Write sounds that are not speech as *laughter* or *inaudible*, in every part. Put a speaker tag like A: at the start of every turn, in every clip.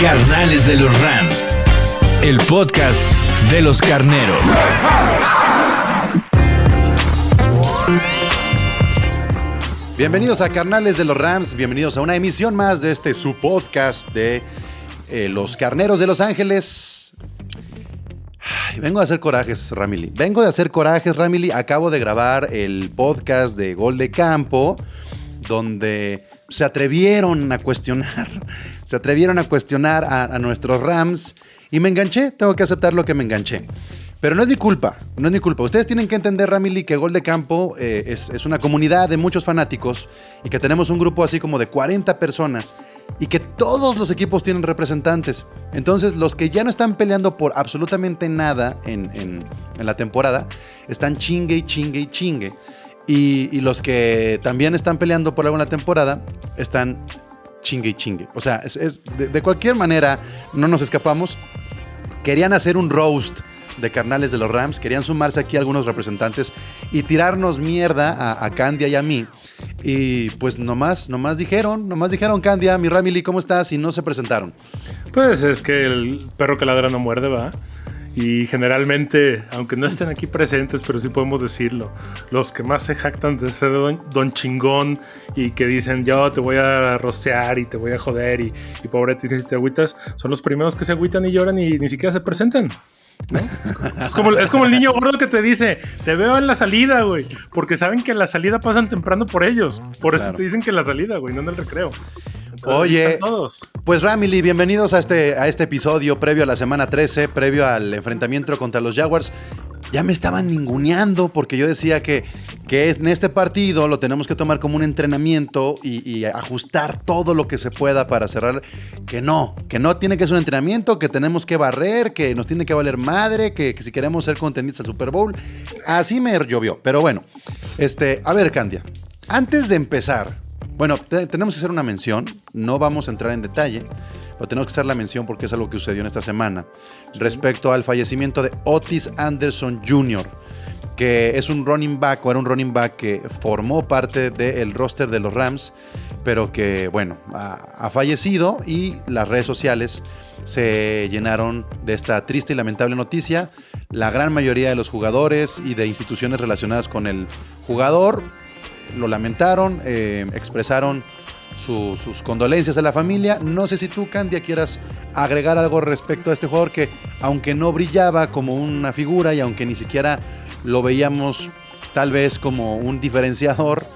A: Carnales de los Rams. El podcast de los carneros.
B: Bienvenidos a Carnales de los Rams, bienvenidos a una emisión más de este su podcast de eh, los carneros de Los Ángeles. Vengo a hacer corajes, Ramily. Vengo de hacer corajes, Ramily. Acabo de grabar el podcast de Gol de Campo, donde se atrevieron a cuestionar, *laughs* se atrevieron a cuestionar a, nuestros Rams y me enganché, tengo que aceptar lo que me enganché. Pero no es mi culpa, no es mi culpa. Ustedes tienen que entender, Ramily, que Gol de Campo eh, es, es una comunidad de muchos fanáticos y que tenemos un grupo así como de 40 personas y que todos los equipos tienen representantes. Entonces, los que ya no están peleando por absolutamente nada en- en la temporada, están chingue y chingue y chingue. Y, los que también están peleando por alguna temporada, están chingue y chingue. O sea, es, de cualquier manera, no nos escapamos. Querían hacer un roast de carnales de los Rams, querían sumarse aquí algunos representantes y tirarnos mierda a, a Candia y a mí. Y pues nomás, nomás dijeron, nomás dijeron Candia, mi Ramily, ¿cómo estás? Y no se presentaron.
C: Pues es que el perro que ladra no muerde, va. Y generalmente, aunque no estén aquí presentes, pero sí podemos decirlo, los que más se jactan de ser don, don chingón y que dicen yo te voy a rostear y te voy a joder y, y pobre ti si te agüitas, son los primeros que se agüitan y lloran y ni siquiera se presentan. ¿no? Es como, es como el niño gordo que te dice, te veo en la salida, güey. Porque saben que en la salida pasan temprano por ellos. Por eso
B: Claro.
C: te dicen que en la salida, güey, no en el recreo.
B: Oye.
C: todos.
B: Pues Ramily, bienvenidos a este, a este episodio previo a la semana 13, previo al enfrentamiento contra los Jaguars. Ya me estaban ninguneando porque yo decía que, que en este partido lo tenemos que tomar como un entrenamiento y, y ajustar todo lo que se pueda para cerrar. Que no, que no tiene que ser un entrenamiento, que tenemos que barrer, que nos tiene que valer madre, que, que si queremos ser contendientes al Super Bowl. Así me llovió. Pero bueno, este, a ver, Candia, antes de empezar, bueno, te- tenemos que hacer una mención. No vamos a entrar en detalle, pero tenemos que hacer la mención porque es algo que sucedió en esta semana respecto al fallecimiento de Otis Anderson Jr., que es un running back o era un running back que formó parte del roster de los Rams, pero que, bueno, ha fallecido y las redes sociales se llenaron de esta triste y lamentable noticia. La gran mayoría de los jugadores y de instituciones relacionadas con el jugador lo lamentaron, eh, expresaron su- sus condolencias a la familia. No sé si tú, Candia, quieras agregar algo respecto a este jugador que, aunque no brillaba como una figura y aunque ni siquiera lo veíamos tal vez como un diferenciador,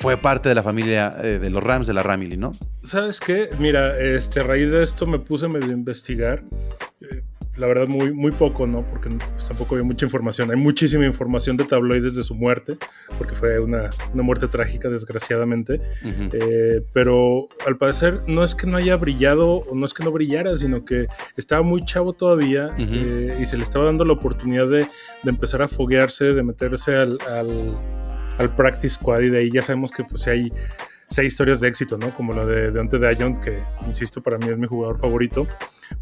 B: fue parte de la familia eh, de los Rams, de la Ramily, ¿no?
C: ¿Sabes qué? Mira, este, a raíz de esto me puse medio a investigar. Eh, La verdad, muy, muy poco, ¿no? Porque pues, tampoco había mucha información. Hay muchísima información de tabloides de su muerte, porque fue una, una muerte trágica, desgraciadamente. Eh, pero al parecer no es que no haya brillado o no es que no brillara, sino que estaba muy chavo todavía eh, y se le estaba dando la oportunidad de, de empezar a foguearse, de meterse al, al, al practice squad y de ahí ya sabemos que pues hay, hay historias de éxito, ¿no? Como la de Deontay Dion, que insisto, para mí es mi jugador favorito.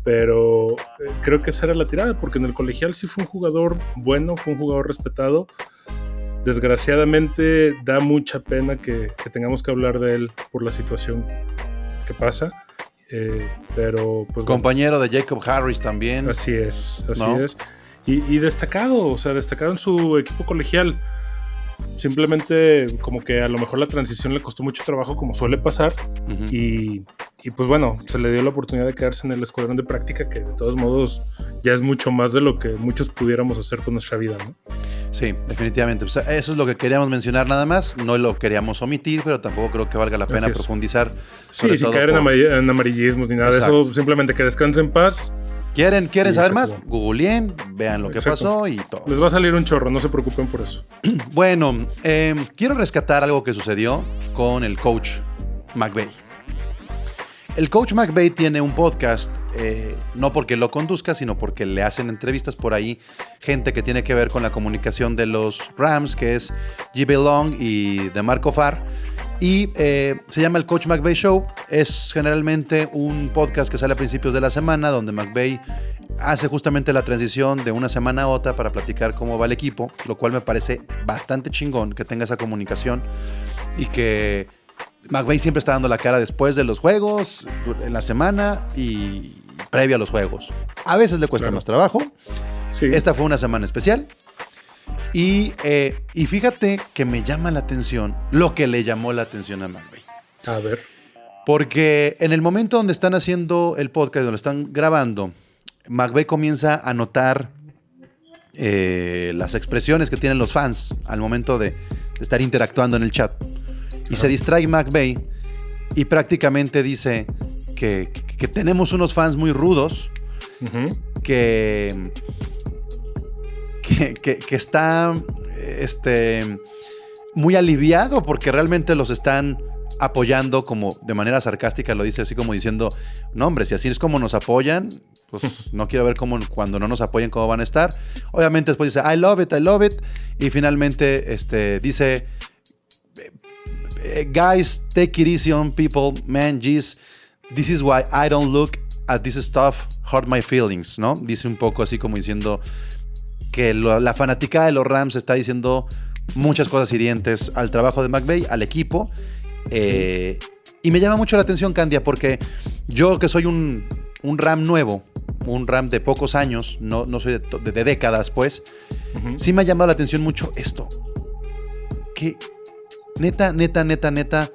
C: Pero eh, creo que esa era la tirada, porque en el colegial sí fue un jugador bueno, fue un jugador respetado. Desgraciadamente da mucha pena que, que tengamos que hablar de él por la situación que pasa. Eh, pero pues bueno,
B: Compañero de Jacob Harris también.
C: Así es, así
B: ¿No?
C: es. Y, y destacado, o sea, destacado en su equipo colegial. Simplemente como que a lo mejor la transición le costó mucho trabajo como suele pasar
B: Ujú.
C: y, y pues bueno, se le dio la oportunidad de quedarse en el escuadrón de práctica, que de todos modos ya es mucho más de lo que muchos pudiéramos hacer con nuestra vida, ¿no?
B: Sí, definitivamente. Pues, eso es lo que queríamos mencionar nada más. No lo queríamos omitir, pero tampoco creo que valga la pena profundizar.
C: Sí,
B: sobre
C: sin caer en,
B: por-
C: amari- en amarillismos ni nada
B: Exacto.
C: de eso, simplemente que descanse en paz.
B: ¿Quieren, quieren saber más? Googleen, vean lo que
C: Exacto.
B: pasó y todo.
C: Les va a salir un chorro, no se preocupen por eso. *clears throat*
B: Bueno, eh, quiero rescatar algo que sucedió con el coach McVeigh. El coach McVeigh tiene un podcast, eh, no porque lo conduzca, sino porque le hacen entrevistas por ahí, gente que tiene que ver con la comunicación de los Rams, que es G.B. Long y de Marco Farr. Y eh, se llama el Coach McVeigh Show. Es generalmente un podcast que sale a principios de la semana, donde McVeigh hace justamente la transición de una semana a otra para platicar cómo va el equipo, lo cual me parece bastante chingón que tenga esa comunicación y que McVeigh siempre está dando la cara después de los juegos, en la semana y previo a los juegos. A veces le cuesta
C: Claro.
B: más trabajo.
C: Sí,
B: Esta fue una semana especial. Y, eh, y fíjate que me llama la atención lo que le llamó la atención a McVeigh.
C: a ver.
B: Porque en el momento donde están haciendo el podcast, donde están grabando, McVeigh comienza a notar eh, las expresiones que tienen los fans al momento de estar interactuando en el chat. Y se distrae McVeigh y prácticamente dice que, que- que tenemos unos fans muy rudos,
C: Ujú.
B: que, que, que- que está este, muy aliviado porque realmente los están apoyando como de manera sarcástica, lo dice así como diciendo, no hombre, si así es como nos apoyan, pues *laughs* no quiero ver cómo cuando no nos apoyen cómo van a estar. Obviamente después dice, I love it, I love it. Y finalmente este, dice, eh, guys, take it easy on people, man, geez, this is why I don't look at this stuff, hurt my feelings, ¿no? Dice un poco así como diciendo que lo- la fanática de los Rams está diciendo muchas cosas hirientes al trabajo de McVay, al equipo. eh, y me llama mucho la atención, Candia, porque yo que soy un, un Ram nuevo, un Ram de pocos años, no, no soy de, to- de- de décadas, pues, sí me ha llamado la atención mucho esto. Que neta, neta, neta, neta,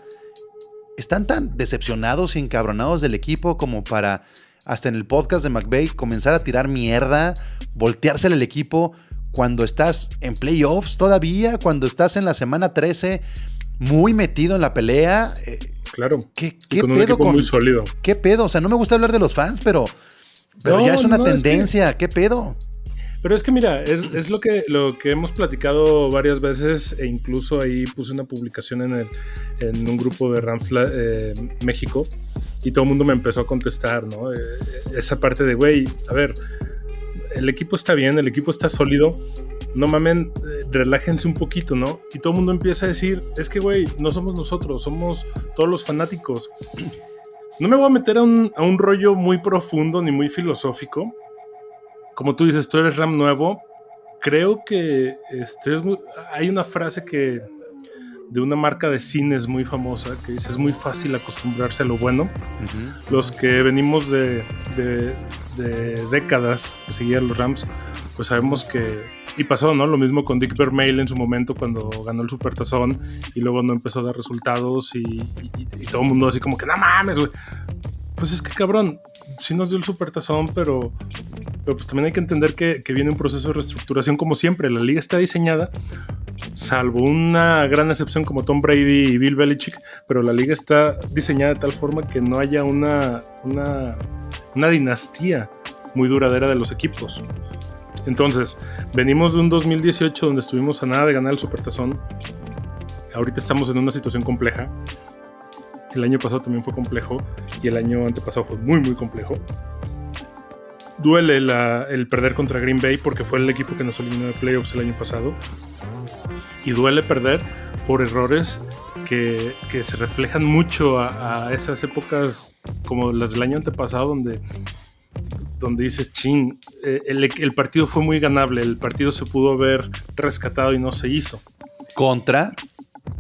B: están tan decepcionados y encabronados del equipo como para, hasta en el podcast de McVeigh, comenzar a tirar mierda, volteársele al equipo cuando estás en playoffs todavía, cuando estás en la semana 13, muy metido en la pelea. eh,
C: Claro.
B: ¿Qué, qué
C: con un
B: pedo con-
C: muy sólido.
B: ¿Qué pedo? O sea, no me gusta hablar de los fans, pero, pero
C: No,
B: ya es una
C: no, es que-
B: tendencia. ¿Qué pedo?
C: Pero es que mira, es, es lo, que, lo que hemos platicado varias veces e incluso ahí puse una publicación en, el, en un grupo de Rams la- eh, México y todo el mundo me empezó a contestar, ¿no? Eh, esa parte de, güey, a ver, el equipo está bien, el equipo está sólido, no mamen, eh, relájense un poquito, ¿no? Y todo el mundo empieza a decir, es que, güey, no somos nosotros, somos todos los fanáticos. No me voy a meter a un, a un rollo muy profundo ni muy filosófico, como tú dices, tú eres RAM nuevo. Creo que este es muy- hay una frase que de una marca de cines muy famosa que dice es muy fácil acostumbrarse a lo bueno. Los que venimos de, de- de décadas de seguir a los Rams, pues sabemos que y pasó, ¿no? Lo mismo con Dick Vermeil en su momento cuando ganó el Supertazón y luego no empezó a dar resultados y, y- y todo el mundo así como que no mames, güey. Pues es que cabrón, sí nos dio el Supertazón, pero pero pues también hay que entender que, viene un proceso de reestructuración como siempre. La liga está diseñada, salvo una gran excepción como Tom Brady y Bill Belichick, pero la liga está diseñada de tal forma que no haya una, una, una dinastía muy duradera de los equipos. Entonces, venimos de un 2018 donde estuvimos a nada de ganar el Supertazón. Ahorita estamos en una situación compleja. El año pasado también fue complejo y el año antepasado fue muy, muy complejo duele la- el perder contra Green Bay porque fue el equipo que nos eliminó de playoffs el año pasado. Y duele perder por errores que, que se reflejan mucho a, a esas épocas como las del año antepasado donde, donde dices, chin, eh, el, el partido fue muy ganable, el partido se pudo haber rescatado y no se hizo.
B: Contra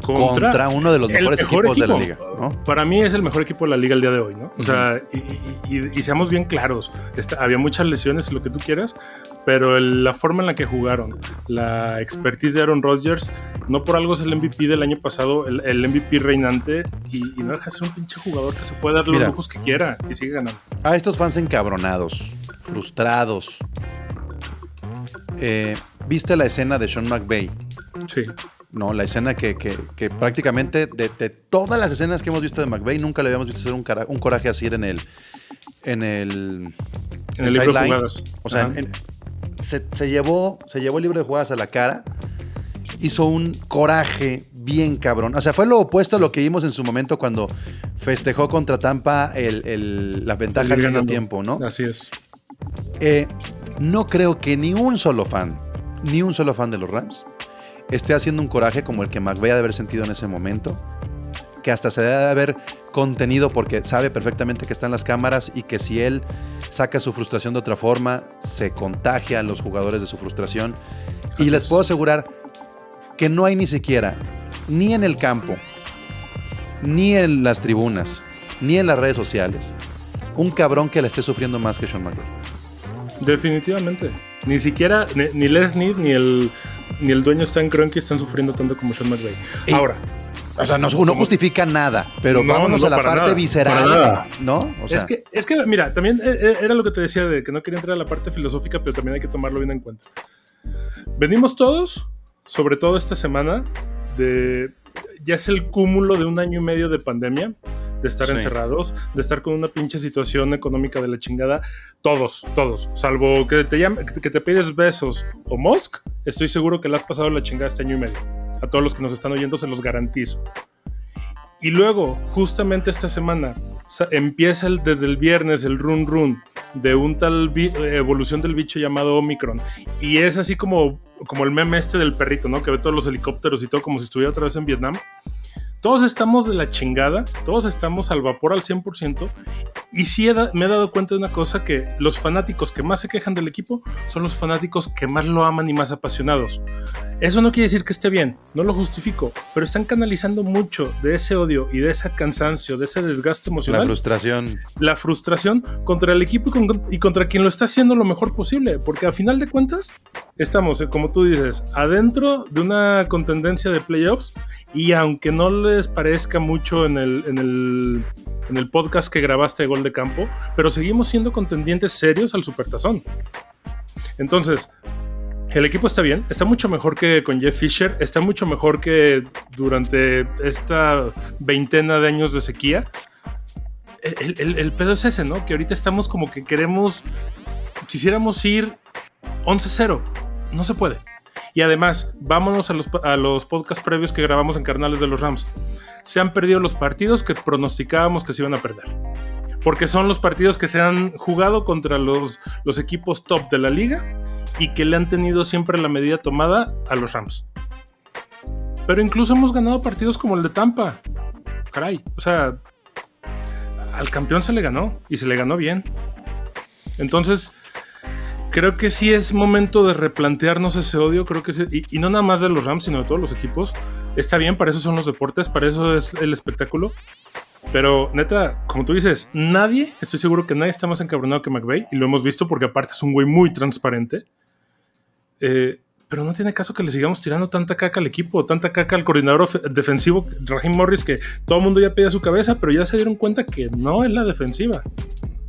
C: contra,
B: Contra uno de los mejores
C: mejor
B: equipos de la
C: equipo.
B: liga, ¿no?
C: Para mí es el mejor equipo de la liga el día de hoy, ¿no? O sea, y, y- y- seamos bien claros, esta- había muchas lesiones y lo que tú quieras, pero el- la forma en la que jugaron, la expertise de Aaron Rodgers, no por algo es el MVP del año pasado, el, el MVP reinante, y, y no deja de ser un pinche jugador que se puede dar los
B: Mira.
C: lujos que quiera y sigue ganando.
B: A estos fans encabronados, frustrados. eh, ¿Viste la escena de Sean McVay?
C: Sí.
B: No, la escena que, que- que prácticamente de, de todas las escenas que hemos visto de McVay, nunca le habíamos visto hacer un, cara- un coraje así en el. En el.
C: En el libro de jugadas.
B: O sea, en- se, se llevó, se llevó el libro de jugadas a la cara. Hizo un coraje bien cabrón. O sea, fue lo opuesto a lo que vimos en su momento cuando festejó contra Tampa el- el- la ventaja
C: ganando.
B: tiempo, ¿no?
C: Así es.
B: Eh, no creo que ni un solo fan, ni un solo fan de los Rams, esté haciendo un coraje como el que McVay ha de haber sentido en ese momento, que hasta se debe de haber contenido porque sabe perfectamente que están las cámaras y que si él saca su frustración de otra forma, se contagia a los jugadores de su frustración. y les
C: es.
B: puedo asegurar que no hay ni siquiera, ni en el campo, ni en las tribunas, ni en las redes sociales, un cabrón que le esté sufriendo más que Sean McVay.
C: Definitivamente. Ni siquiera, ni, ni Les Snead ni el, ni el dueño Stan Kroenke están sufriendo tanto como Sean McVay.
B: Y-
C: Ahora,
B: O sea, no, no justifica nada, pero
C: No,
B: vámonos
C: no,
B: a la parte
C: nada,
B: visceral. ¿no? O sea,
C: es, que, es que, mira, también eh, eh, era lo que te decía de que no quería entrar a la parte filosófica, pero también hay que tomarlo bien en cuenta. Venimos todos, sobre todo esta semana, de. Ya es el cúmulo de un año y medio de pandemia, de estar
B: Sí.
C: encerrados, de estar con una pinche situación económica de la chingada. Todos, todos. Salvo que te, llame- que te pides besos o Musk, estoy seguro que le has pasado la chingada este año y medio. A todos los que nos están oyendo se los garantizo. Y luego, justamente esta semana, empieza el- desde el viernes el run run de un tal evolución del bicho llamado Omicron. Y es así como, como el meme este del perrito, ¿no? Que ve todos los helicópteros y todo como si estuviera otra vez en Vietnam. Todos estamos de la chingada, todos estamos al vapor al 100%. Y sí he me he dado cuenta de una cosa, que los fanáticos que más se quejan del equipo son los fanáticos que más lo aman y más apasionados. Eso no quiere decir que esté bien, no lo justifico, pero están canalizando mucho de ese odio y de ese cansancio, de ese desgaste
B: la
C: emocional,
B: frustración.
C: la frustración contra el equipo y, con- y contra quien lo está haciendo lo mejor posible, porque a final de cuentas estamos, eh, como tú dices, adentro de una contendencia de playoffs y aunque no les parezca mucho en el, en el, en el podcast que grabaste de De Campo, pero seguimos siendo contendientes serios al Supertazón. Entonces, el equipo está bien, está mucho mejor que con Jeff Fisher, está mucho mejor que durante esta veintena de años de sequía. El, el- el pedo es ese, ¿no? Que ahorita estamos como que queremos, quisiéramos ir 11-0. No se puede. Y además, vámonos a los, a los podcasts previos que grabamos en Carnales de los Rams. Se han perdido los partidos que pronosticábamos que se iban a perder. Porque son los partidos que se han jugado contra los, los equipos top de la liga y que le han tenido siempre la medida tomada a los Rams. Pero incluso hemos ganado partidos como el de Tampa. Caray, o sea, al campeón se le ganó y se le ganó bien. Entonces, creo que sí es momento de replantearnos ese odio. Creo que sí, y, y no nada más de los Rams, sino de todos los equipos. Está bien, para eso son los deportes, para eso es el espectáculo. Pero neta, como tú dices, nadie, estoy seguro que nadie está más encabronado que McVeigh, y lo hemos visto porque aparte es un güey muy transparente. Eh, pero no tiene caso que le sigamos tirando tanta caca al equipo, tanta caca al coordinador defensivo, Raheem Morris, que todo el mundo ya pedía su cabeza, pero ya se dieron cuenta que no es la defensiva.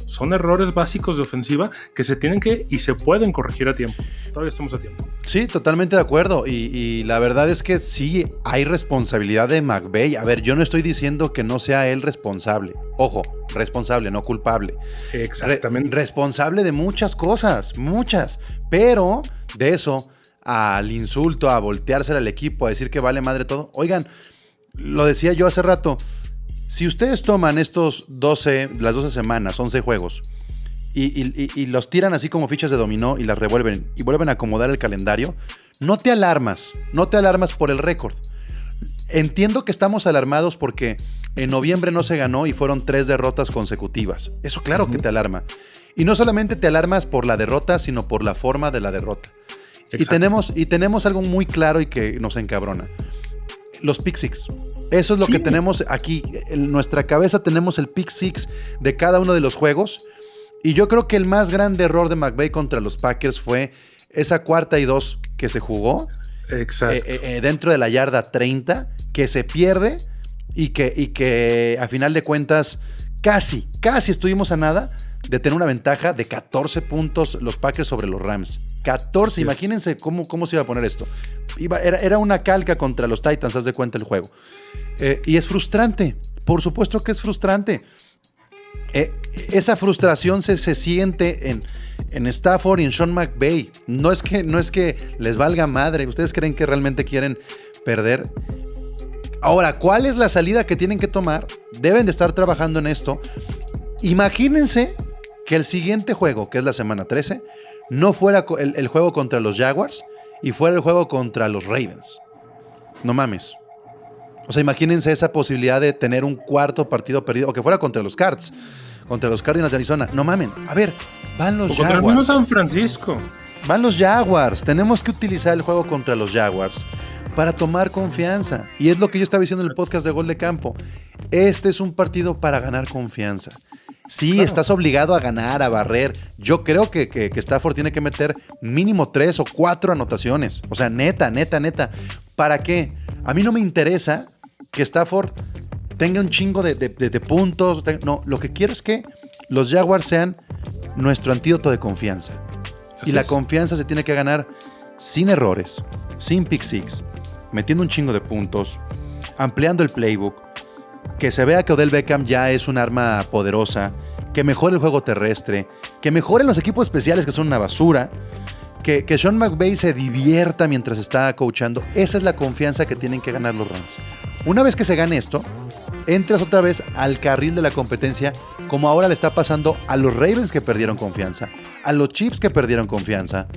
C: Son errores básicos de ofensiva que se tienen que y se pueden corregir a tiempo. Todavía estamos a tiempo.
B: Sí, totalmente de acuerdo. Y, y la verdad es que sí hay responsabilidad de McVeigh. A ver, yo no estoy diciendo que no sea él responsable. Ojo, responsable, no culpable. Re-
C: Exactamente.
B: responsable de muchas cosas, muchas. Pero de eso al insulto, a voltearse al equipo, a decir que vale madre todo. Oigan, lo decía yo hace rato. Si ustedes toman estos 12, las 12 semanas, 11 juegos, y, y- y- y los tiran así como fichas de dominó y las revuelven y vuelven a acomodar el calendario, no te alarmas, no te alarmas por el récord. Entiendo que estamos alarmados porque en noviembre no se ganó y fueron tres derrotas consecutivas. Eso claro que te alarma. Y no solamente te alarmas por la derrota, sino por la forma de la derrota. Y tenemos, y tenemos algo muy claro y que nos encabrona. Los pick six. Eso es lo
C: Sí.
B: que tenemos aquí. En nuestra cabeza tenemos el pick six de cada uno de los juegos. Y yo creo que el más grande error de McVay contra los Packers fue esa cuarta y dos que se jugó
C: Exacto.
B: eh, eh, eh, dentro de la yarda 30, que se pierde y que, y que a final de cuentas casi, casi estuvimos a nada de tener una ventaja de 14 puntos los Packers sobre los Rams. 14,
C: Así es.
B: imagínense cómo, cómo se iba a poner esto. Iba- era, era una calca contra los Titans, haz de cuenta el juego. Eh, y es frustrante, por supuesto que es frustrante. Eh, esa frustración se, se siente en, en Stafford y en Sean McVay. No es, que, no es que les valga madre. ¿Ustedes creen que realmente quieren perder? Ahora, ¿cuál es la salida que tienen que tomar? Deben de estar trabajando en esto. Imagínense que el siguiente juego, que es la semana 13, no fuera el, el juego contra los Jaguars y fuera el juego contra los Ravens. No mames. O sea, imagínense esa posibilidad de tener un cuarto partido perdido, o que fuera contra los Cards, contra los Cardinals de Arizona. No mamen. A ver, van los
C: o contra el
B: Jaguars.
C: San Francisco.
B: Van los Jaguars. Tenemos que utilizar el juego contra los Jaguars para tomar confianza. Y es lo que yo estaba diciendo en el podcast de Gol de Campo. Este es un partido para ganar confianza. Sí,
C: Claro.
B: estás obligado a ganar, a barrer. Yo creo que, que, que Stafford tiene que meter mínimo tres o cuatro anotaciones. O sea, neta, neta, neta. ¿Para qué? A mí no me interesa que Stafford tenga un chingo de, de- de- de puntos. No, lo que quiero es que los Jaguars sean nuestro antídoto de confianza.
C: Así
B: y la
C: es.
B: confianza se tiene que ganar sin errores, sin pick six, metiendo un chingo de puntos, ampliando el playbook, que se vea que Odell Beckham ya es un arma poderosa, que mejore el juego terrestre, que mejoren los equipos especiales que son una basura, que, que Sean McVay se divierta mientras está coachando. Esa es la confianza que tienen que ganar los Rams. Una vez que se gane esto, entras otra vez al carril de la competencia, como ahora le está pasando a los Ravens que perdieron confianza, a los Chiefs que perdieron confianza,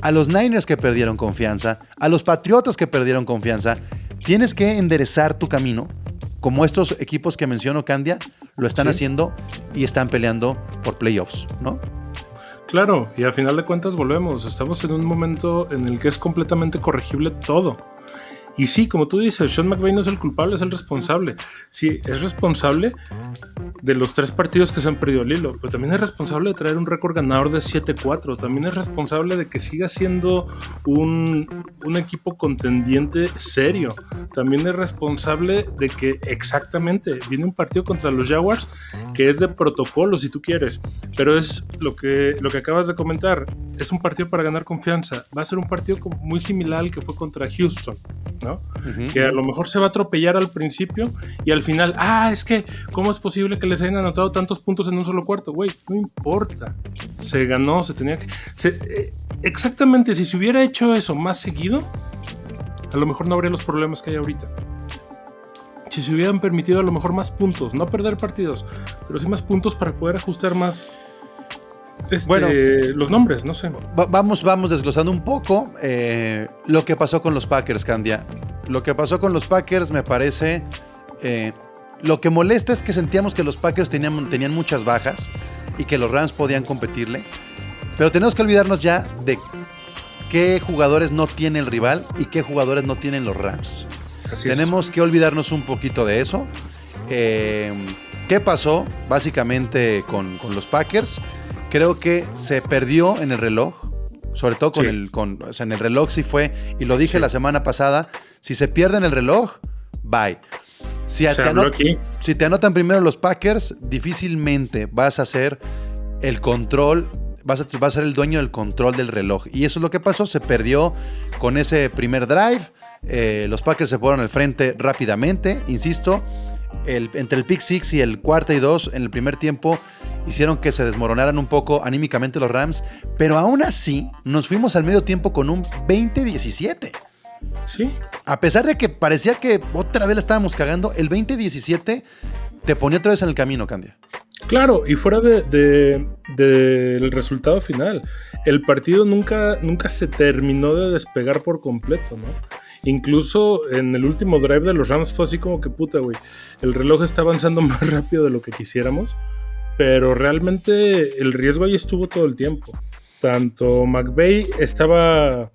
B: a los Niners que perdieron confianza, a los Patriotas que perdieron confianza. Tienes que enderezar tu camino, como estos equipos que menciono, Candia, lo están
C: Sí.
B: haciendo y están peleando por playoffs, ¿no?
C: Claro, y al final de cuentas volvemos. Estamos en un momento en el que es completamente corregible todo. Y sí, como tú dices, Sean McVay no es el culpable, es el responsable. Sí, es responsable de los tres partidos que se han perdido el hilo, pero también es responsable de traer un récord ganador de 7-4. También es responsable de que siga siendo un, un equipo contendiente serio. También es responsable de que exactamente viene un partido contra los Jaguars que es de protocolo, si tú quieres, pero es lo que, lo que acabas de comentar. Es un partido para ganar confianza. Va a ser un partido muy similar al que fue contra Houston, ¿no? Que a lo mejor se va a atropellar al principio y al final, ah, es que, ¿cómo es posible que les hayan anotado tantos puntos en un solo cuarto? Güey, no importa. Se ganó, se tenía que. se- eh, exactamente, si se hubiera hecho eso más seguido, a lo mejor no habría los problemas que hay ahorita. Si se hubieran permitido a lo mejor más puntos, no perder partidos, pero sí más puntos para poder ajustar más este,
B: Bueno.
C: los nombres, no sé.
B: Va- vamos, vamos desglosando un poco eh, lo que pasó con los Packers, Candia. Lo que pasó con los Packers me parece... eh, lo que molesta es que sentíamos que los Packers tenían, tenían muchas bajas y que los Rams podían competirle. Pero tenemos que olvidarnos ya de qué jugadores no tiene el rival y qué jugadores no tienen los Rams.
C: Así es.
B: Tenemos que olvidarnos un poquito de eso. Eh, ¿Qué pasó básicamente con, con los Packers? Creo que se perdió en el reloj. Sobre todo con
C: Sí.
B: el. Con, o sea, en el reloj sí fue. Y lo dije
C: Sí.
B: la semana pasada. Si se pierde en el reloj, bye. Si te, anot- si te anotan primero los Packers, difícilmente vas a ser el control, vas a, vas a ser el dueño del control del reloj. Y eso es lo que pasó, se perdió con ese primer drive. eh, los Packers se fueron al frente rápidamente, insisto. El- entre el pick six y el cuarta y dos en el primer tiempo hicieron que se desmoronaran un poco anímicamente los Rams, pero aún así nos fuimos al medio tiempo con un 20-17.
C: Sí,
B: A pesar de que parecía que otra vez la estábamos cagando, el 20-17 te ponía otra vez en el camino, Candia.
C: Claro, y fuera de, de- del resultado final, el partido nunca, nunca se terminó de despegar por completo, ¿no? Incluso en el último drive de los Rams fue así como que puta, güey. El reloj está avanzando *laughs* más rápido de lo que quisiéramos, pero realmente el riesgo ahí estuvo todo el tiempo. Tanto McVeigh estaba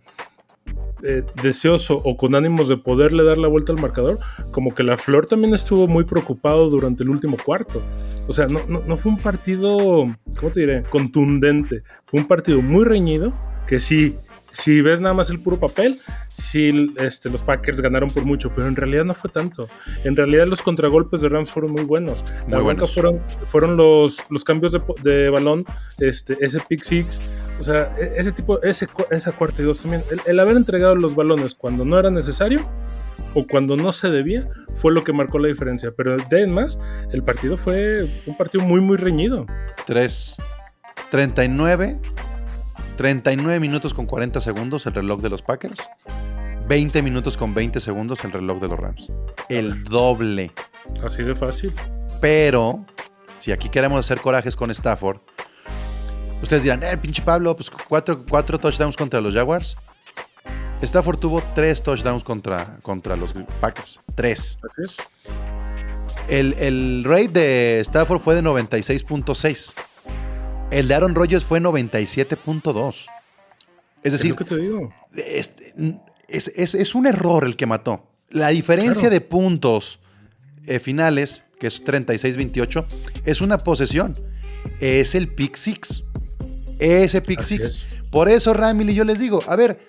C: eh, deseoso o con ánimos de poderle dar la vuelta al marcador, como que la Flor también estuvo muy preocupado durante el último cuarto. O sea, no, no, no fue un partido, ¿cómo te diré? Contundente. Fue un partido muy reñido que sí si ves nada más el puro papel, sí este, los Packers ganaron por mucho, pero en realidad no fue tanto. En realidad los contragolpes de Rams fueron muy buenos. La
B: Muy buenos.
C: fueron, fueron los, los cambios de, balón, este, ese pick six, o sea, e- ese tipo, ese, esa cuarta y dos también. El, el haber entregado los balones cuando no era necesario o cuando no se debía fue lo que marcó la diferencia. Pero de más, el partido fue un partido muy, muy reñido.
B: 3, 39, 39 minutos con 40 segundos el reloj de los Packers. 20 minutos con 20 segundos el reloj de los Rams. El doble.
C: Así de fácil.
B: Pero, si aquí queremos hacer corajes con Stafford, ustedes dirán, eh, pinche Pablo, pues cuatro, cuatro touchdowns contra los Jaguars. Stafford tuvo tres touchdowns contra, contra los Packers. Tres.
C: Así es.
B: El, el rate de Stafford fue de 96.6. El de Aaron Rodgers fue 97.2. Es
C: Es
B: decir,
C: lo que te digo.
B: este, es, es- es un error el que mató. La diferencia
C: Claro.
B: de puntos eh, finales, que es 36-28, es una posesión. Es el pick six. Ese pick
C: Así
B: six.
C: es.
B: Por eso, Ramil, y yo les digo, a ver,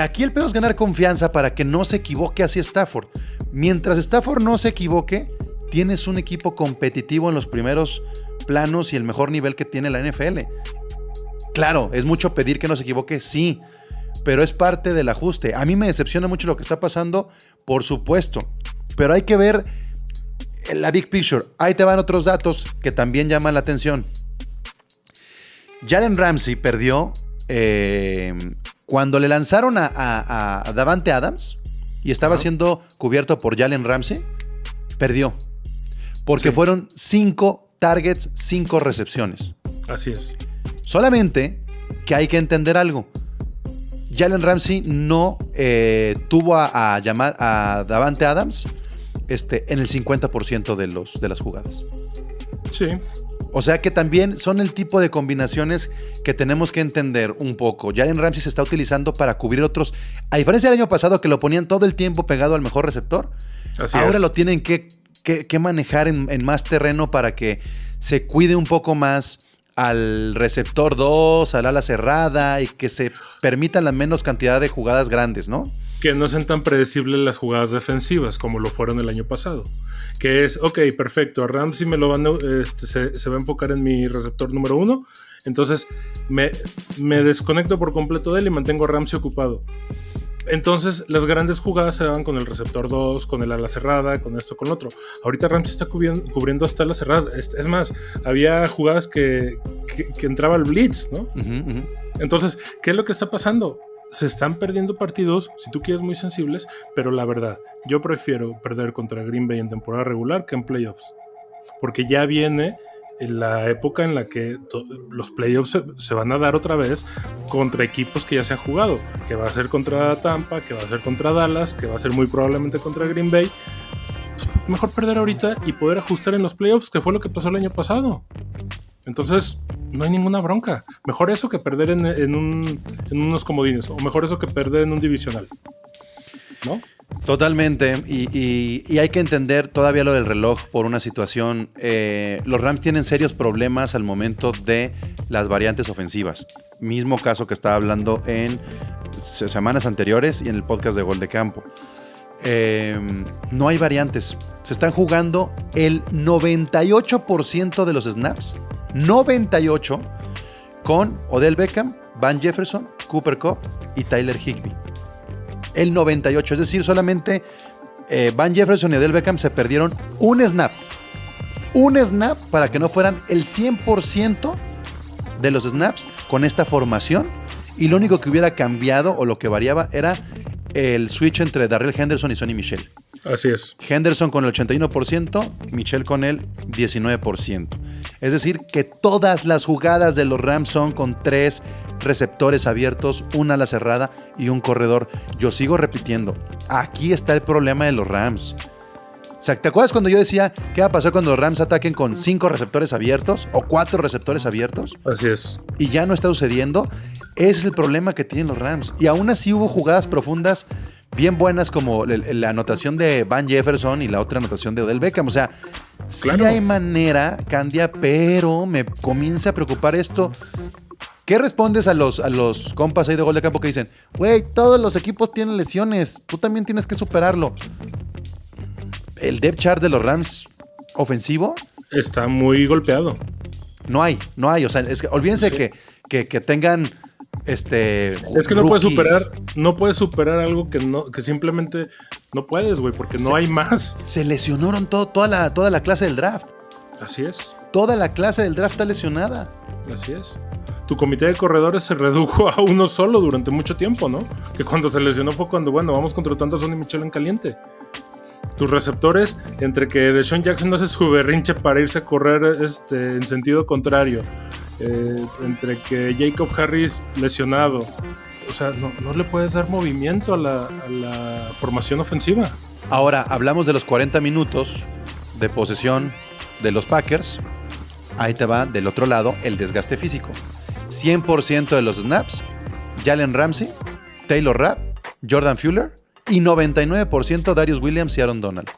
B: aquí el pedo es ganar confianza para que no se equivoque así Stafford. Mientras Stafford no se equivoque, tienes un equipo competitivo en los primeros planos y el mejor nivel que tiene la NFL. Claro, es mucho pedir que no se equivoque, sí, pero es parte del ajuste. A mí me decepciona mucho lo que está pasando, por supuesto, pero hay que ver la big picture. Ahí te van otros datos que también llaman la atención. Jalen Ramsey perdió eh, cuando le lanzaron a, a- a Davante Adams y estaba siendo cubierto por Jalen Ramsey, perdió. Porque
C: Sí.
B: fueron cinco targets, cinco recepciones.
C: Así es.
B: Solamente que hay que entender algo. Jalen Ramsey no eh, tuvo a, a llamar a Davante Adams este, en el 50% de, los, de las jugadas.
C: Sí.
B: O sea que también son el tipo de combinaciones que tenemos que entender un poco. Jalen Ramsey se está utilizando para cubrir otros. A diferencia del año pasado que lo ponían todo el tiempo pegado al mejor receptor,
C: Así
B: ahora
C: es.
B: lo tienen que, que manejar en, más terreno para que se cuide un poco más al receptor 2, al ala cerrada y que se permitan la menos cantidad de jugadas grandes, ¿no?
C: que no sean tan predecibles las jugadas defensivas como lo fueron el año pasado. Que es, ok, perfecto, a Ramsey me lo van este, se, va a enfocar en mi receptor número uno. Entonces me, me desconecto por completo de él y mantengo a Ramsey ocupado. Entonces las grandes jugadas se daban con el receptor 2, con el ala cerrada, con esto, con lo otro. Ahorita Ramsey está cubriendo, cubriendo hasta la cerrada. Es, es más, había jugadas que, que, que entraba el blitz, ¿no? Entonces, ¿qué es lo que está pasando? Se están perdiendo partidos, si tú quieres, muy sensibles, pero la verdad, yo prefiero perder contra Green Bay en temporada regular que en playoffs. Porque ya viene en la época en la que los playoffs se, van a dar otra vez contra equipos que ya se han jugado, que va a ser contra Tampa, que va a ser contra Dallas, que va a ser muy probablemente contra Green Bay. Pues, Mejor perder ahorita y poder ajustar en los playoffs, que fue lo que pasó el año pasado. Entonces, no hay ninguna bronca. Mejor eso que perder en un- en unos comodines. O mejor eso que perder en un divisional. ¿No?
B: Totalmente. Y, hay que entender todavía lo del reloj por una situación. eh, los Rams tienen serios problemas al momento de las variantes ofensivas. Mismo caso que estaba hablando en se- semanas anteriores y en el podcast de Gol de Campo. Eh, no hay variantes. Se están jugando el 98% de los snaps. 98 con Odell Beckham, Van Jefferson, Cooper Cup y Tyler Higbee el 98. Es decir, solamente eh, Van Jefferson y Odell Beckham se perdieron un snap. Un snap para que no fueran el 100% de los snaps con esta formación. Y lo único que hubiera cambiado o lo que variaba era el switch entre Darrell Henderson y Sonny Michel.
C: Así es.
B: Henderson con el 81%, Michel con el 19%. Es decir, que todas las jugadas de los Rams son con tres receptores abiertos, una ala cerrada y un corredor. Yo sigo repitiendo, aquí está el problema de los Rams. O sea, ¿te acuerdas cuando yo decía qué va a pasar cuando los Rams ataquen con cinco receptores abiertos o cuatro receptores abiertos?
C: Así es.
B: y ya no está sucediendo. Ese es el problema que tienen los Rams. Y aún así hubo jugadas profundas bien buenas como la anotación de Van Jefferson y la otra anotación de Odell Beckham. O sea, sí
C: Claro.
B: hay manera, Candia, pero me comienza a preocupar esto. ¿Qué respondes a los, a los compas ahí de gol de campo que dicen, güey, todos los equipos tienen lesiones, tú también tienes que superarlo? El depth chart de los Rams ofensivo,
C: Está muy golpeado.
B: no hay, no hay. O sea, es que, olvídense que, que, que tengan este.
C: Es que no puedes superar, no puedes superar algo que no, que simplemente no puedes, güey, porque no
B: Se-
C: hay más.
B: Se lesionaron todo, toda, la, toda la clase del draft.
C: Así es,
B: Toda la clase del draft está lesionada.
C: así es. Tu comité de corredores se redujo a uno solo durante mucho tiempo, ¿no? Que cuando se lesionó fue cuando, bueno, vamos contratando a Sonny Michel en caliente. Tus receptores, entre que Deshaun Jackson hace su berrinche para irse a correr este, en sentido contrario, eh, entre que Jacob Harris lesionado, o sea, no, no le puedes dar movimiento a la, a la formación ofensiva.
B: Ahora, hablamos de los 40 minutos de posesión de los Packers. Ahí te va del otro lado el desgaste físico. 100% de los snaps, Jalen Ramsey, Taylor Rapp, Jordan Fuller y 99% Darius Williams y Aaron Donald.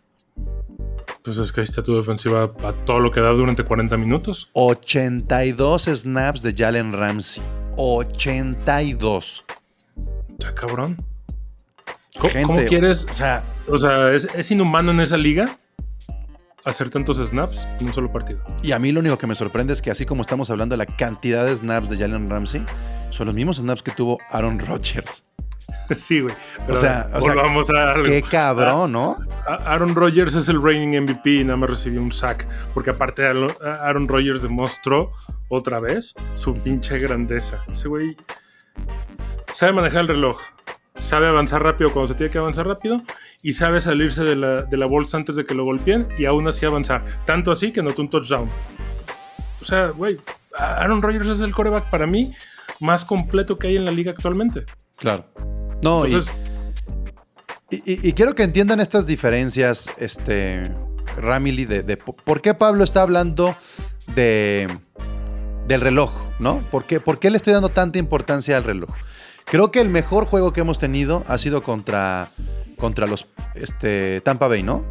C: Pues es que ahí está tu defensiva a todo lo que da durante 40 minutos.
B: 82 snaps de Jalen Ramsey. 82.
C: Está cabrón. ¿Cómo,
B: Gente,
C: cómo quieres?
B: O sea,
C: O sea, ¿es, es inhumano en esa liga hacer tantos snaps en un solo partido.
B: y a mí lo único que me sorprende es que así como estamos hablando de la cantidad de snaps de Jalen Ramsey, son los mismos snaps que tuvo Aaron Rodgers. *laughs*
C: sí, güey. Pero
B: O sea, o sea,
C: volvamos a algo.
B: Qué cabrón, ¿no?
C: Aaron Rodgers es el reigning MVP y nada más recibió un sack. Porque aparte Aaron Aaron Rodgers demostró otra vez su pinche grandeza. Ese güey sabe manejar el reloj. Sabe avanzar rápido cuando se tiene que avanzar rápido. Y sabe salirse de la, de la bolsa antes de que lo golpeen. Y aún así avanzar. Tanto así que notó un touchdown. O sea, güey, Aaron Rodgers es el coreback para mí más completo que hay en la liga actualmente.
B: Claro. No, y-
C: Entonces,
B: y, y- y quiero que entiendan estas diferencias, este, Ramily, de, de po- por qué Pablo está hablando de, del reloj, ¿no? ¿Por qué, ¿Por qué le estoy dando tanta importancia al reloj? Creo que el mejor juego que hemos tenido ha sido contra, contra los este, Tampa Bay, ¿no?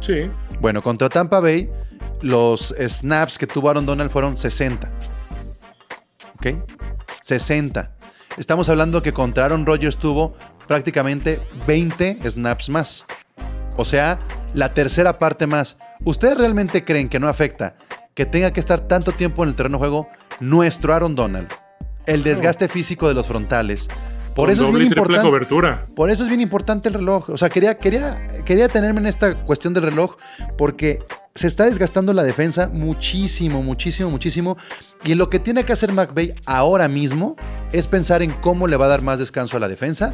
C: sí.
B: Bueno, contra Tampa Bay, los snaps que tuvo Aaron Donald fueron 60. ¿Ok? 60. Estamos hablando que contra Aaron Rodgers tuvo prácticamente 20 snaps más. O sea, la tercera parte más. ¿Ustedes realmente creen que no afecta que tenga que estar tanto tiempo en el terreno de juego nuestro Aaron Donald? El desgaste físico de los frontales. Por
C: Con
B: eso es bien importante.
C: cobertura.
B: Por eso es bien importante el reloj. O sea, quería, quería, quería tenerme en esta cuestión del reloj porque se está desgastando la defensa muchísimo, muchísimo, muchísimo. Y lo que tiene que hacer McVay ahora mismo es pensar en cómo le va a dar más descanso a la defensa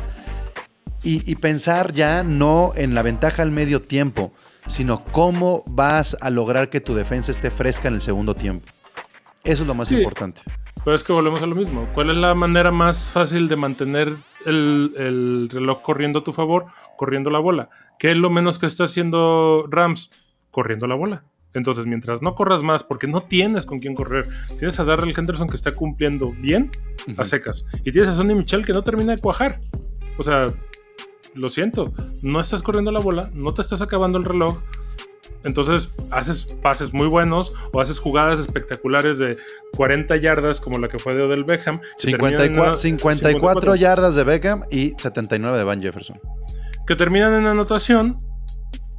B: y, y pensar ya no en la ventaja al medio tiempo, sino cómo vas a lograr que tu defensa esté fresca en el segundo tiempo. Eso es lo más
C: Sí.
B: importante.
C: Pero es que volvemos a lo mismo. ¿Cuál es la manera más fácil de mantener el, el reloj corriendo a tu favor? Corriendo la bola. ¿Qué es lo menos que está haciendo Rams? Corriendo la bola. Entonces, mientras no corras más, porque no tienes con quién correr, tienes a Darrell Henderson que está cumpliendo bien a secas. Y tienes a Sonny Michel que no termina de cuajar. O sea, lo siento, no estás corriendo la bola, no te estás acabando el reloj. Entonces haces pases muy buenos o haces jugadas espectaculares de 40 yardas como la que fue de Odell Beckham. que terminan en
B: 54,
C: una-
B: 54 yardas de Beckham y 79 de Van Jefferson.
C: Que terminan en anotación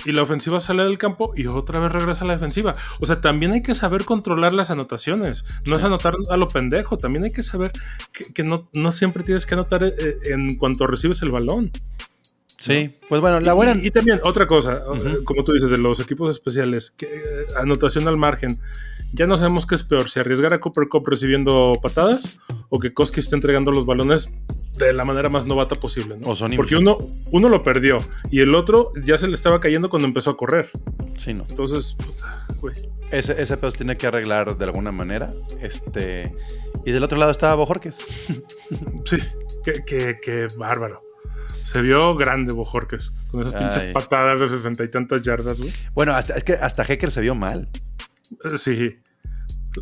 C: y la ofensiva sale del campo y otra vez regresa a la defensiva. O sea, también hay que saber controlar las anotaciones. No es anotar a lo pendejo. También hay que saber que, que no, no siempre tienes que anotar eh, en cuanto recibes el balón.
B: Sí, pues bueno, la buena...
C: Y, y también, otra cosa, eh, como tú dices, de los equipos especiales, que, eh, anotación al margen. Ya no sabemos qué es peor, si arriesgar a Cooper Cup recibiendo patadas o que Koski esté entregando los balones de la manera más novata posible. ¿no?
B: O Sonny
C: Porque uno, uno lo perdió y el otro ya se le estaba cayendo cuando empezó a correr.
B: Sí, no.
C: Entonces, puta, güey.
B: Ese, ese pedo se tiene que arreglar de alguna manera. Este. Y del otro lado estaba Bojorques.
C: Sí, qué, qué- qué bárbaro. Se vio grande Bojorques con esas pinches
B: Ay.
C: patadas de sesenta y tantas yardas, güey.
B: Bueno, hasta, es que hasta Hecker se vio mal.
C: Eh, Sí.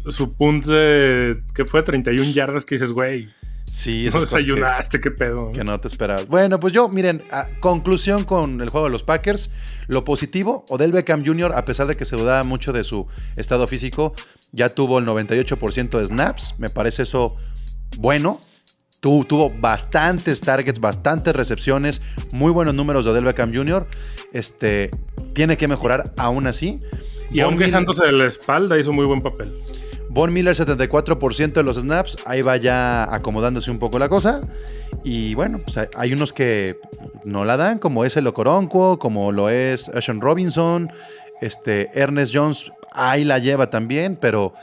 C: Su punt de. que fue 31 yardas que dices, güey.
B: Sí,
C: No
B: cosas que-
C: desayunaste, qué pedo.
B: Que no te esperabas. Bueno, pues yo, miren, a- conclusión con el juego de los Packers. Lo positivo, Odell Beckham Jr., a pesar de que se dudaba mucho de su estado físico, ya tuvo el 98% de snaps. Me parece eso bueno. Tu- tuvo bastantes targets, bastantes recepciones, muy buenos números de Odell Beckham Jr. Este, tiene que mejorar aún así.
C: Y aún quejándose de la espalda, hizo muy buen papel.
B: Von Miller 74% de los snaps, ahí va ya acomodándose un poco la cosa. Y bueno, pues hay- unos que no la dan, como es el Okoronquo, como lo es Ashon Robinson, este Ernest Jones, ahí la lleva también, pero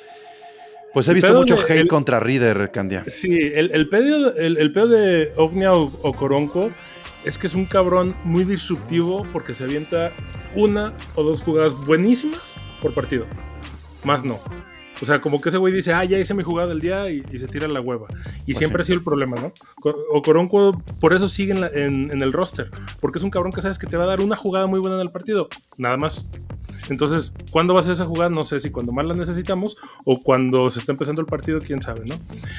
B: pues he visto mucho
C: de-
B: hate
C: el-
B: contra Reader, Candia.
C: Sí, el, el pedo, el, el pedo de Ognia o, Coronco es que es un cabrón muy disruptivo porque se avienta una o dos jugadas buenísimas por partido. Más no. O sea, como que ese güey dice, ah, ya hice mi jugada del día y, y se tira la hueva. Y
B: Pues
C: siempre
B: sí.
C: ha sido el problema, ¿no? Co- O Coronco por eso sigue en, la- en- en el roster. Porque es un cabrón que sabes que te va a dar una jugada muy buena en el partido. Nada más. Entonces, ¿cuándo va a ser esa jugada? No sé si cuando más la necesitamos o cuando se está empezando el partido, quién sabe, ¿no?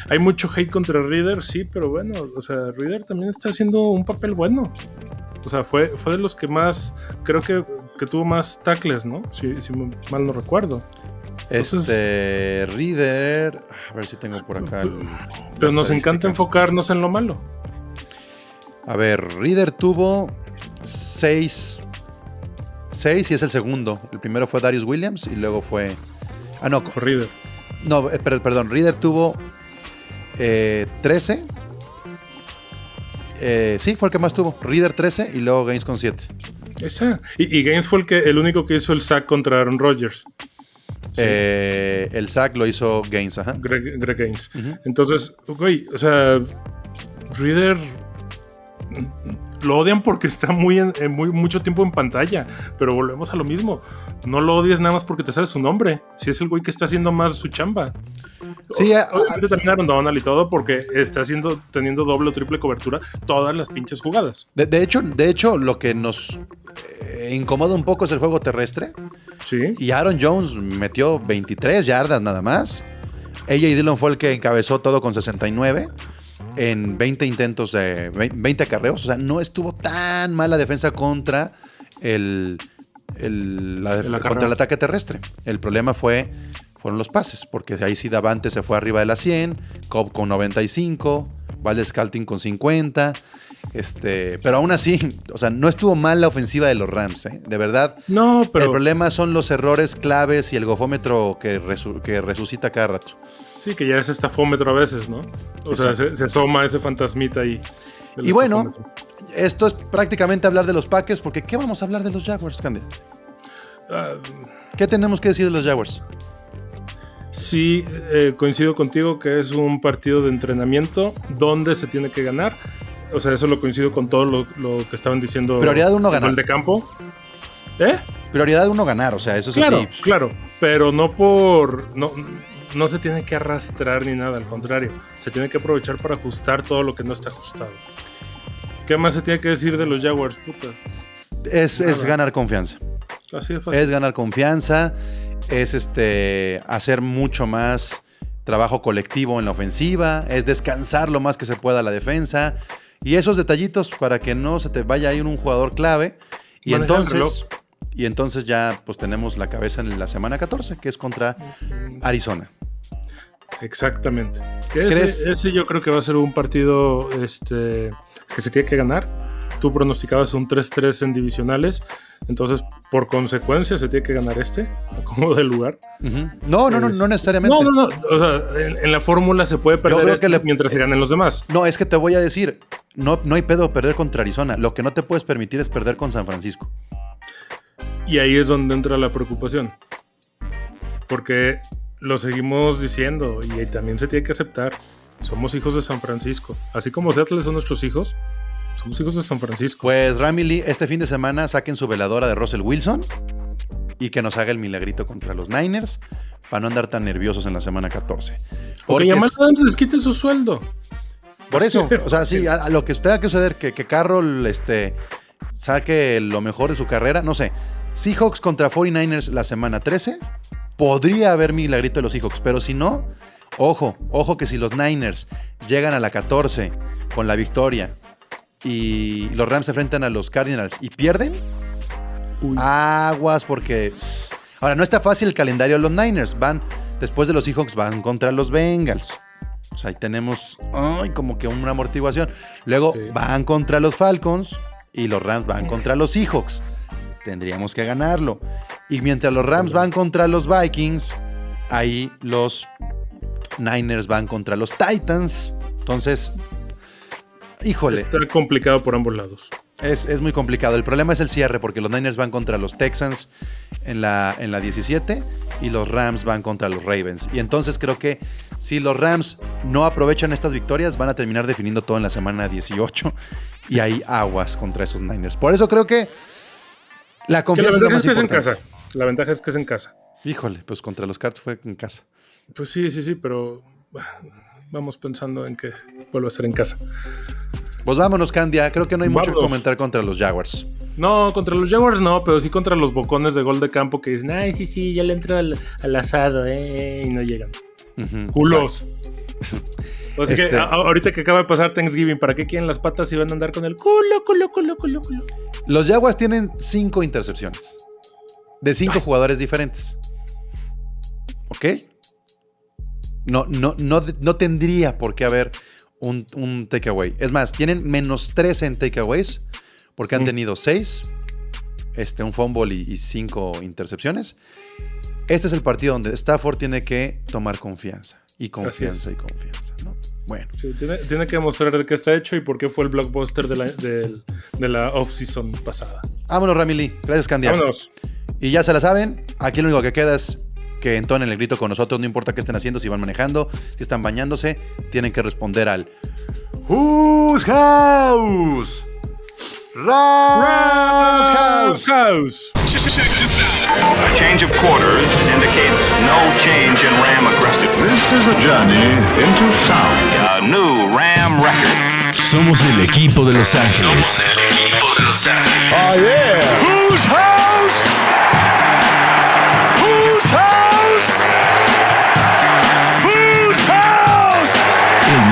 C: Hay mucho hate contra Reader, sí, pero bueno, o sea, Reader también está haciendo un papel bueno. O sea, fue, fue de los que más, creo que, que tuvo más tackles, ¿no? Si, si mal no recuerdo. Entonces-
B: Este Reader, a ver si tengo por acá. el-
C: Pero nos encanta enfocarnos en lo malo.
B: A ver, Reader tuvo 6. 6 y es el segundo. El primero fue Darius Williams y luego fue. Ah, no,
C: Fue Reader.
B: No, eh, per- perdón, Reader tuvo eh, 13. Eh, sí, fue el que más tuvo. Reader 13 y luego Gaines con 7.
C: Esa. Y, y Gaines fue el, que, el único que hizo el sack contra Aaron Rodgers.
B: Eh, el sack lo hizo Gaines, ajá.
C: Greg, Greg Gaines.
B: Ujú.
C: Entonces, güey, o sea, Reader lo odian porque está muy, en- en muy mucho tiempo en pantalla, pero volvemos a lo mismo. No lo odies nada más porque te sabes su nombre. Si es el güey que está haciendo más su chamba.
B: Sí, a-
C: Obviamente también Aaron Donald y todo porque está haciendo, teniendo doble o triple cobertura todas las pinches jugadas.
B: De, de hecho, de hecho, lo que nos eh, incomoda un poco es el juego terrestre.
C: Sí.
B: Y Aaron Jones metió 23 yardas nada más. AJ Dillon fue el que encabezó todo con 69 en 20 intentos de 20 acarreos. O sea, no estuvo tan mal la defensa contra el, el- la
C: El
B: contra el ataque terrestre. El problema fue fueron los pases, porque ahí sí Davante se fue arriba de las 100, Cobb con 95, Valdez Scalting con 50. Este, pero aún así, o sea, no estuvo mal la ofensiva de los Rams, ¿eh? de verdad.
C: No, pero
B: El problema son los errores claves y el gofómetro que, resu- que resucita cada rato.
C: sí, que ya es estafómetro a veces, ¿no? O sea, se, se asoma ese fantasmita ahí.
B: Y bueno, esto es prácticamente hablar de los Packers, porque ¿qué vamos a hablar de los Jaguars, Candy?
C: Ah,
B: ¿Qué tenemos que decir de los Jaguars?
C: Sí, eh, coincido contigo que es un partido de entrenamiento donde se tiene que ganar. O sea, eso lo coincido con todo lo, lo que estaban diciendo.
B: Prioridad uno
C: el
B: ganar.
C: de campo. ¿Eh?
B: Prioridad uno ganar, o sea, eso es
C: Claro,
B: así.
C: claro. Pero no por. No, no se tiene que arrastrar ni nada, al contrario. Se tiene que aprovechar para ajustar todo lo que no está ajustado. ¿Qué más se tiene que decir de los Jaguars? Puta.
B: Es, es ganar confianza.
C: Así de fácil.
B: Es ganar confianza, es este hacer mucho más trabajo colectivo en la ofensiva, es descansar lo más que se pueda la defensa y esos detallitos para que no se te vaya a ir un jugador clave y entonces y entonces ya pues tenemos la cabeza en la semana 14 que es contra Arizona.
C: Exactamente. Ese, ese yo creo que va a ser un partido este, que se tiene que ganar. Tú pronosticabas un 3-3 en divisionales. Entonces, por consecuencia, se tiene que ganar este, a *laughs* como de lugar.
B: No, no, no, no necesariamente.
C: No, no, no. O sea, en, en la fórmula se puede perder este
B: que le-
C: mientras se ganen los demás.
B: No, es que te voy a decir, no, no hay pedo perder contra Arizona. Lo que no te puedes permitir es perder con San Francisco.
C: Y ahí es donde entra la preocupación. Porque lo seguimos diciendo y también se tiene que aceptar. Somos hijos de San Francisco. Así como Seattle son nuestros hijos, somos hijos de San Francisco.
B: Pues Ramily, este fin de semana saquen su veladora de Russell Wilson y que nos haga el milagrito contra los Niners para no andar tan nerviosos en la semana 14.
C: Porque
B: Porque
C: Adams les quite su sueldo.
B: por eso, o sea, sí, a, a lo que tenga que suceder, que, que Carroll este, saque lo mejor de su carrera, no sé. Seahawks contra 49ers la semana 13, podría haber milagrito de los Seahawks, pero si no, Ojo, ojo que si los Niners llegan a la 14 con la victoria y los Rams se enfrentan a los Cardinals y pierden, aguas porque... Ahora, no está fácil el calendario de los Niners. Van, después de los Seahawks, van contra los Bengals. O sea, ahí tenemos ay, como que una amortiguación. Luego
C: Sí.
B: van contra los Falcons y los Rams van contra los Seahawks. Tendríamos que ganarlo. Y mientras los Rams van contra los Vikings, ahí los Niners van contra los Titans. Entonces, híjole,
C: Está complicado por ambos lados.
B: es, es muy complicado. El problema es el cierre, porque los Niners van contra los Texans en la, en la 17 y los Rams van contra los Ravens. Y entonces creo que si los Rams no aprovechan estas victorias, van a terminar definiendo todo en la semana 18 y hay aguas contra esos Niners. Por eso creo que la
C: Que la
B: confianza es lo más
C: es que es en casa. La ventaja es que es en casa.
B: Híjole, pues contra los Cards fue en casa.
C: Pues sí, sí, sí, pero vamos pensando en que vuelva a ser en casa.
B: Pues vámonos, Candia. Creo que no hay mucho que comentar contra los Jaguars.
C: No, contra los Jaguars no, pero sí contra los bocones de gol de campo que dicen, ay, sí, sí, ya le entro al, al asado, eh, y no llegan. Culos. Así
B: Este-
C: que ahorita que acaba de pasar Thanksgiving, ¿para qué quieren las patas si van a andar con el culo, culo, culo, culo, culo?
B: Los Jaguars tienen cinco intercepciones. De cinco jugadores diferentes. ¿Ok? No, no, no, no tendría por qué haber un, un takeaway. Es más, tienen menos 13 en takeaways porque han
C: Mm.
B: tenido seis, este, un fumble y, y cinco intercepciones. Este es el partido donde Stafford tiene que tomar confianza. Y confianza y confianza. ¿no? Bueno.
C: Sí, tiene, tiene que mostrar de qué está hecho y por qué fue el blockbuster de la, de la off-season pasada.
B: Vámonos, Ramily. Gracias, Candia.
C: Vámonos.
B: Y ya se la saben, aquí lo único que queda es que entonen el grito con nosotros, no importa qué estén haciendo, si van manejando, si están bañándose, tienen que responder al Whose House? Rams House.
D: A change of quarters indicates no change in Ram aggressiveness.
E: This is a journey into sound.
D: A new Ram record.
A: Somos el equipo de Los Ángeles.
F: Somos el equipo de Los Ángeles.
E: Whose house?